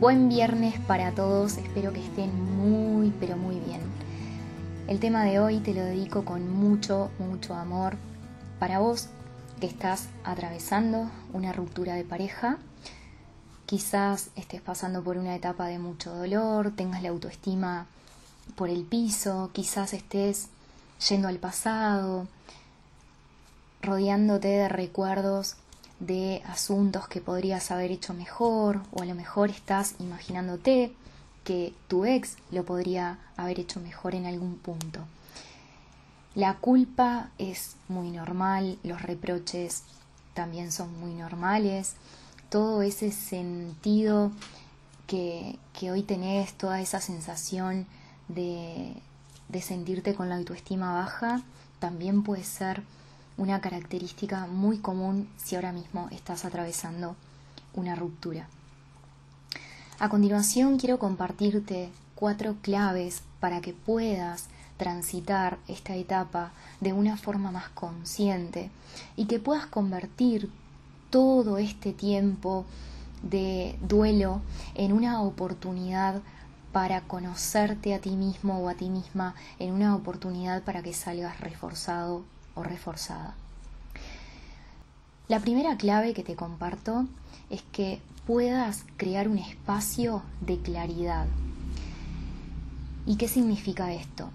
Buen viernes para todos, espero que estén muy, pero muy bien. El tema de hoy te lo dedico con mucho, mucho amor para vos que estás atravesando una ruptura de pareja. Quizás estés pasando por una etapa de mucho dolor, tengas la autoestima por el piso, quizás estés yendo al pasado, rodeándote de recuerdos de asuntos que podrías haber hecho mejor o a lo mejor estás imaginándote que tu ex lo podría haber hecho mejor en algún punto. La culpa es muy normal, los reproches también son muy normales, todo ese sentido que, que hoy tenés, toda esa sensación de, de sentirte con la autoestima baja, también puede ser una característica muy común si ahora mismo estás atravesando una ruptura. A continuación quiero compartirte cuatro claves para que puedas transitar esta etapa de una forma más consciente y que puedas convertir todo este tiempo de duelo en una oportunidad para conocerte a ti mismo o a ti misma, en una oportunidad para que salgas reforzado o reforzada. La primera clave que te comparto es que puedas crear un espacio de claridad. ¿Y qué significa esto?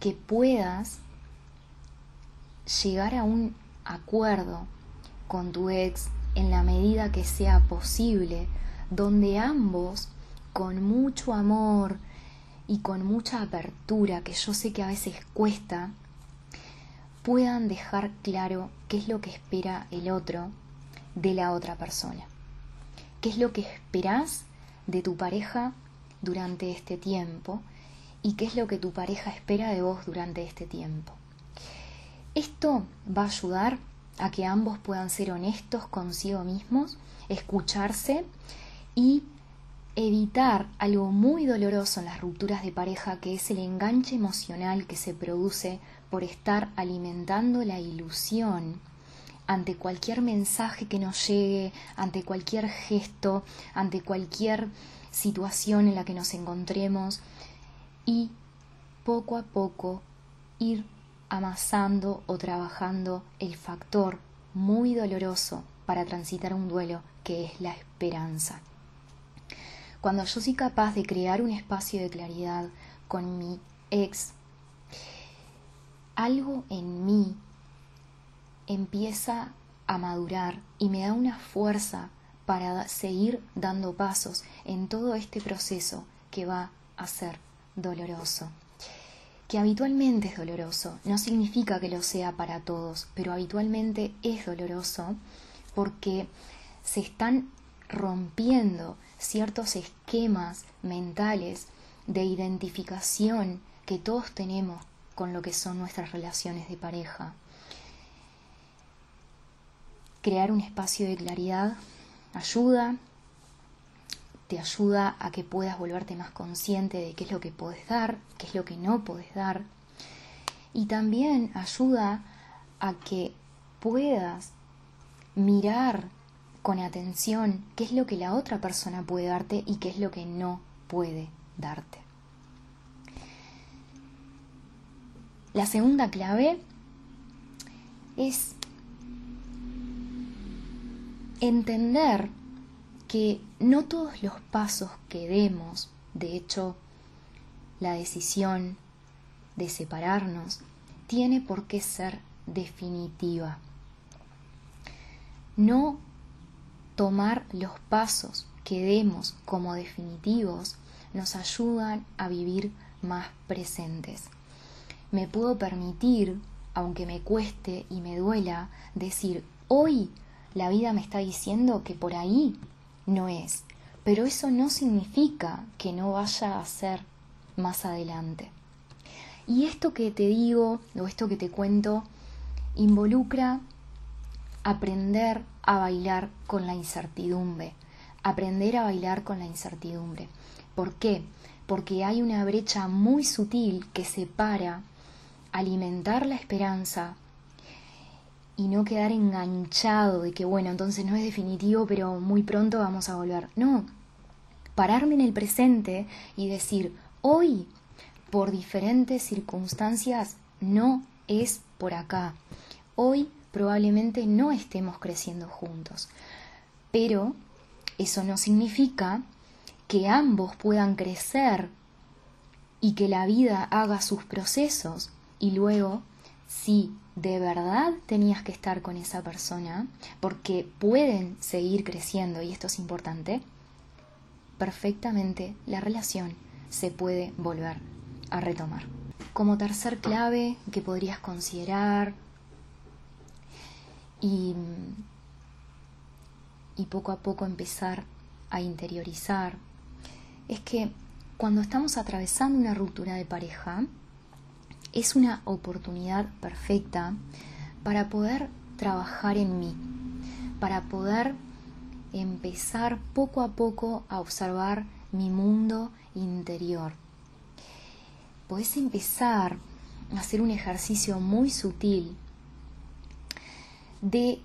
Que puedas llegar a un acuerdo con tu ex en la medida que sea posible, donde ambos, con mucho amor y con mucha apertura, que yo sé que a veces cuesta, puedan dejar claro qué es lo que espera el otro de la otra persona. ¿Qué es lo que esperás de tu pareja durante este tiempo? ¿Y qué es lo que tu pareja espera de vos durante este tiempo? Esto va a ayudar a que ambos puedan ser honestos consigo mismos, escucharse y evitar algo muy doloroso en las rupturas de pareja, que es el enganche emocional que se produce por estar alimentando la ilusión ante cualquier mensaje que nos llegue, ante cualquier gesto, ante cualquier situación en la que nos encontremos y poco a poco ir amasando o trabajando el factor muy doloroso para transitar un duelo que es la esperanza. Cuando yo soy capaz de crear un espacio de claridad con mi ex algo en mí empieza a madurar y me da una fuerza para seguir dando pasos en todo este proceso que va a ser doloroso. Que habitualmente es doloroso, no significa que lo sea para todos, pero habitualmente es doloroso porque se están rompiendo ciertos esquemas mentales de identificación que todos tenemos con lo que son nuestras relaciones de pareja. Crear un espacio de claridad ayuda, te ayuda a que puedas volverte más consciente de qué es lo que puedes dar, qué es lo que no puedes dar. Y también ayuda a que puedas mirar con atención qué es lo que la otra persona puede darte y qué es lo que no puede darte. La segunda clave es entender que no todos los pasos que demos, de hecho, la decisión de separarnos, tiene por qué ser definitiva. No tomar los pasos que demos como definitivos nos ayudan a vivir más presentes me puedo permitir, aunque me cueste y me duela, decir, hoy la vida me está diciendo que por ahí no es, pero eso no significa que no vaya a ser más adelante. Y esto que te digo, o esto que te cuento, involucra aprender a bailar con la incertidumbre, aprender a bailar con la incertidumbre. ¿Por qué? Porque hay una brecha muy sutil que separa alimentar la esperanza y no quedar enganchado de que, bueno, entonces no es definitivo, pero muy pronto vamos a volver. No, pararme en el presente y decir, hoy, por diferentes circunstancias, no es por acá. Hoy probablemente no estemos creciendo juntos. Pero eso no significa que ambos puedan crecer y que la vida haga sus procesos y luego, si de verdad tenías que estar con esa persona, porque pueden seguir creciendo y esto es importante, perfectamente la relación se puede volver a retomar. Como tercer clave que podrías considerar y, y poco a poco empezar a interiorizar es que cuando estamos atravesando una ruptura de pareja, es una oportunidad perfecta para poder trabajar en mí, para poder empezar poco a poco a observar mi mundo interior. Puedes empezar a hacer un ejercicio muy sutil de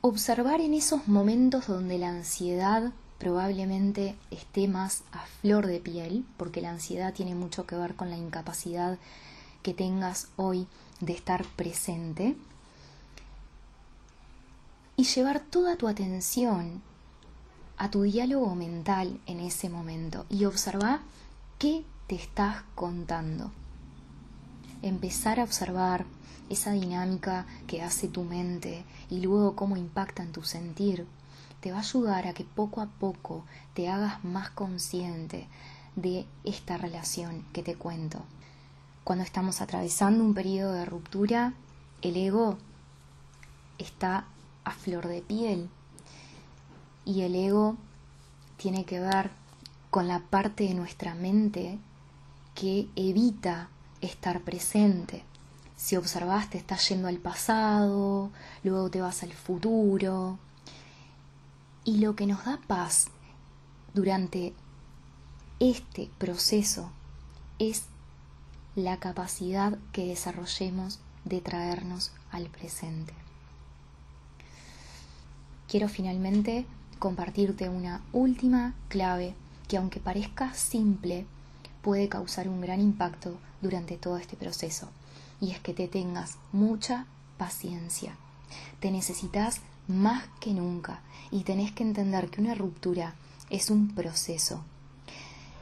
observar en esos momentos donde la ansiedad probablemente esté más a flor de piel, porque la ansiedad tiene mucho que ver con la incapacidad que tengas hoy de estar presente, y llevar toda tu atención a tu diálogo mental en ese momento y observar qué te estás contando. Empezar a observar esa dinámica que hace tu mente y luego cómo impacta en tu sentir te va a ayudar a que poco a poco te hagas más consciente de esta relación que te cuento. Cuando estamos atravesando un periodo de ruptura, el ego está a flor de piel y el ego tiene que ver con la parte de nuestra mente que evita estar presente. Si observaste, estás yendo al pasado, luego te vas al futuro, y lo que nos da paz durante este proceso es la capacidad que desarrollemos de traernos al presente. Quiero finalmente compartirte una última clave que aunque parezca simple, puede causar un gran impacto durante todo este proceso. Y es que te tengas mucha paciencia. Te necesitas más que nunca y tenés que entender que una ruptura es un proceso,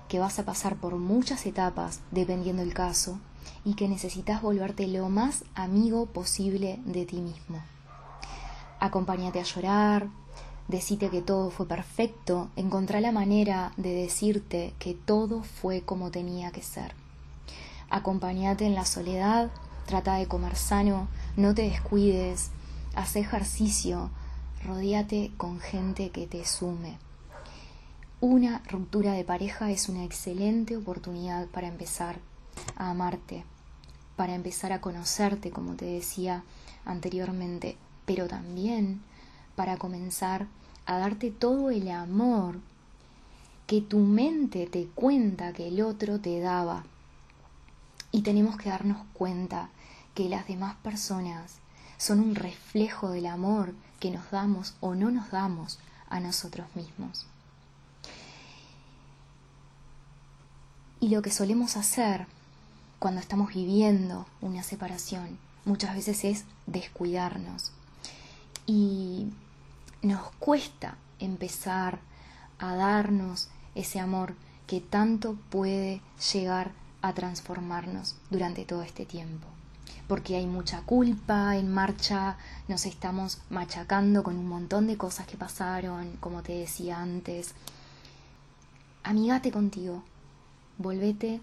que vas a pasar por muchas etapas dependiendo el caso y que necesitas volverte lo más amigo posible de ti mismo. Acompáñate a llorar, decite que todo fue perfecto, encontrá la manera de decirte que todo fue como tenía que ser. Acompáñate en la soledad, trata de comer sano, no te descuides, haz ejercicio, rodíate con gente que te sume. Una ruptura de pareja es una excelente oportunidad para empezar a amarte, para empezar a conocerte, como te decía anteriormente, pero también para comenzar a darte todo el amor que tu mente te cuenta que el otro te daba. Y tenemos que darnos cuenta que las demás personas son un reflejo del amor que nos damos o no nos damos a nosotros mismos. Y lo que solemos hacer cuando estamos viviendo una separación muchas veces es descuidarnos. Y nos cuesta empezar a darnos ese amor que tanto puede llegar a transformarnos durante todo este tiempo porque hay mucha culpa en marcha, nos estamos machacando con un montón de cosas que pasaron, como te decía antes. Amigate contigo, volvete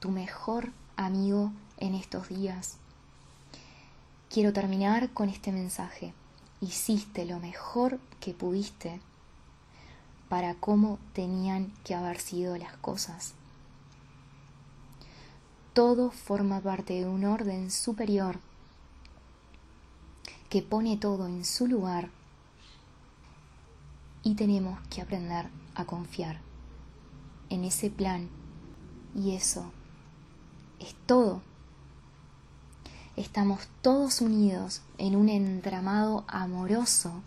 tu mejor amigo en estos días. Quiero terminar con este mensaje. Hiciste lo mejor que pudiste para cómo tenían que haber sido las cosas todo forma parte de un orden superior que pone todo en su lugar y tenemos que aprender a confiar en ese plan y eso es todo. Estamos todos unidos en un entramado amoroso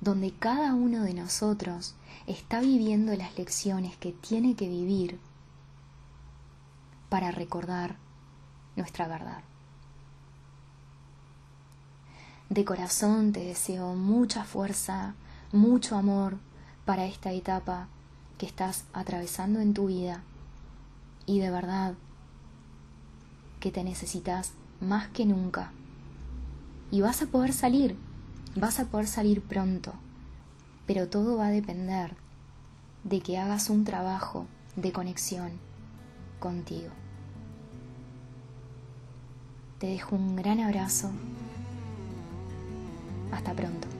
donde cada uno de nosotros está viviendo las lecciones que tiene que vivir para recordar nuestra verdad. De corazón te deseo mucha fuerza, mucho amor para esta etapa que estás atravesando en tu vida y de verdad que te necesitas más que nunca. Y vas a poder salir, vas a poder salir pronto, pero todo va a depender de que hagas un trabajo de conexión contigo. Te dejo un gran abrazo. Hasta pronto.